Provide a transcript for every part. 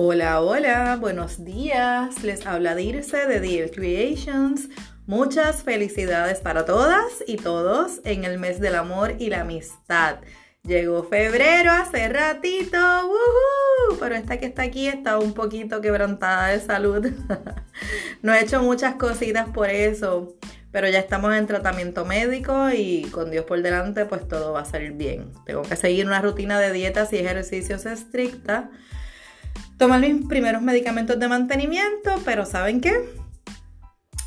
Hola, hola, buenos días. Les habla Dirce de Deal Creations. Muchas felicidades para todas y todos en el mes del amor y la amistad. Llegó febrero hace ratito, pero esta que está aquí está un poquito quebrantada de salud. no he hecho muchas cositas por eso, pero ya estamos en tratamiento médico y con Dios por delante pues todo va a salir bien. Tengo que seguir una rutina de dietas y ejercicios estricta tomar mis primeros medicamentos de mantenimiento, pero ¿saben qué?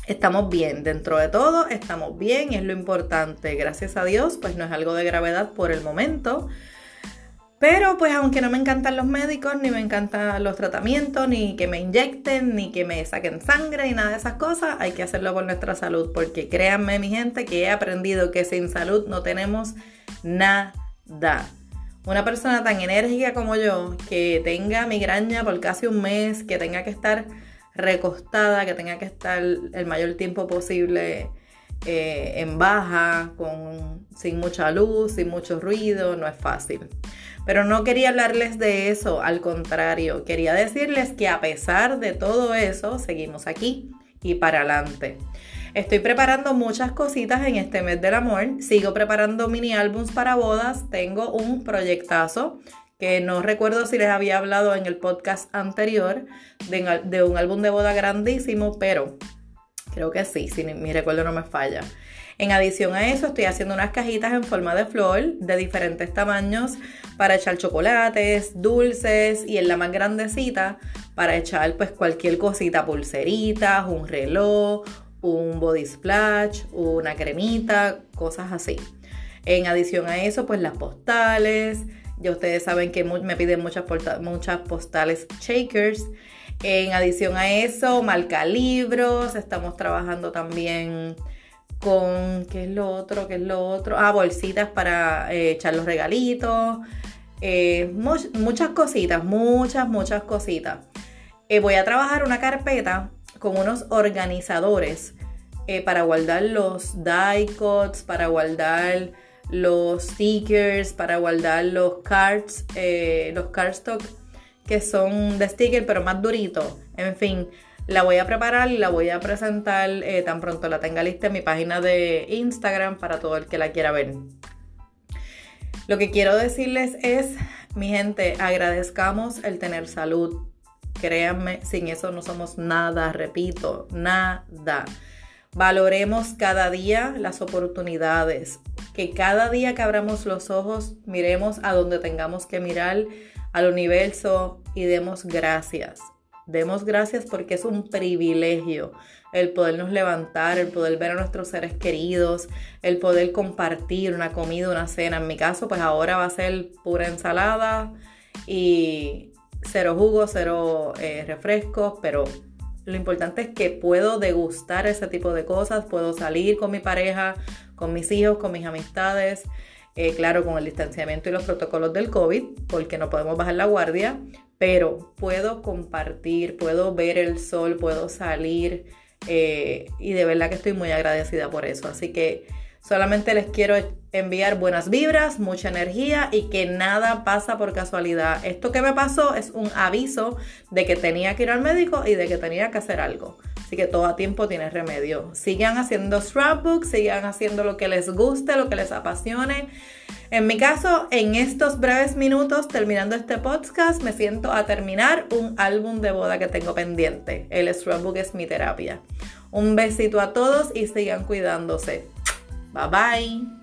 Estamos bien, dentro de todo estamos bien, es lo importante. Gracias a Dios, pues no es algo de gravedad por el momento. Pero pues aunque no me encantan los médicos, ni me encantan los tratamientos, ni que me inyecten, ni que me saquen sangre, ni nada de esas cosas, hay que hacerlo por nuestra salud. Porque créanme mi gente que he aprendido que sin salud no tenemos nada una persona tan enérgica como yo, que tenga migraña por casi un mes, que tenga que estar recostada, que tenga que estar el mayor tiempo posible eh, en baja, con, sin mucha luz, sin mucho ruido, no es fácil. Pero no quería hablarles de eso, al contrario, quería decirles que a pesar de todo eso, seguimos aquí y para adelante. Estoy preparando muchas cositas en este mes del amor. Sigo preparando mini álbums para bodas. Tengo un proyectazo que no recuerdo si les había hablado en el podcast anterior de, un álbum de boda grandísimo, pero creo que sí, si mi recuerdo no me falla. En adición a eso, estoy haciendo unas cajitas en forma de flor de diferentes tamaños para echar chocolates, dulces y en la más grandecita para echar pues cualquier cosita, pulseritas, un reloj, un body splash, una cremita, cosas así. En adición a eso, pues las postales. Ya ustedes saben que me piden muchas, muchas postales shakers. En adición a eso, marca libros. Estamos trabajando también con, ¿qué es lo otro? ¿Qué es lo otro? Ah, bolsitas para eh, echar los regalitos. Eh, muchas cositas, muchas, muchas cositas. Eh, voy a trabajar una carpeta con unos organizadores eh, para guardar los die cuts, para guardar los stickers, para guardar los cards, eh, los cardstock que son de sticker pero más duritos. En fin, la voy a preparar y la voy a presentar eh, tan pronto la tenga lista en mi página de Instagram para todo el que la quiera ver. Lo que quiero decirles es, mi gente, agradezcamos el tener salud, Créanme, sin eso no somos nada, repito, nada. Valoremos cada día las oportunidades, que cada día que abramos los ojos miremos a donde tengamos que mirar, al universo y demos gracias. Demos gracias porque es un privilegio el podernos levantar, el poder ver a nuestros seres queridos, el poder compartir una comida, una cena. En mi caso, pues ahora va a ser pura ensalada y cero jugo, cero eh, refrescos, pero lo importante es que puedo degustar ese tipo de cosas, puedo salir con mi pareja, con mis hijos, con mis amistades, eh, claro, con el distanciamiento y los protocolos del COVID, porque no podemos bajar la guardia, pero puedo compartir, puedo ver el sol, puedo salir eh, y de verdad que estoy muy agradecida por eso. Así que Solamente les quiero enviar buenas vibras, mucha energía y que nada pasa por casualidad. Esto que me pasó es un aviso de que tenía que ir al médico y de que tenía que hacer algo. Así que todo a tiempo tiene remedio. Sigan haciendo scrapbooks, sigan haciendo lo que les guste, lo que les apasione. En mi caso, en estos breves minutos, terminando este podcast, me siento a terminar un álbum de boda que tengo pendiente. El scrapbook es mi terapia. Un besito a todos y sigan cuidándose. Bye-bye.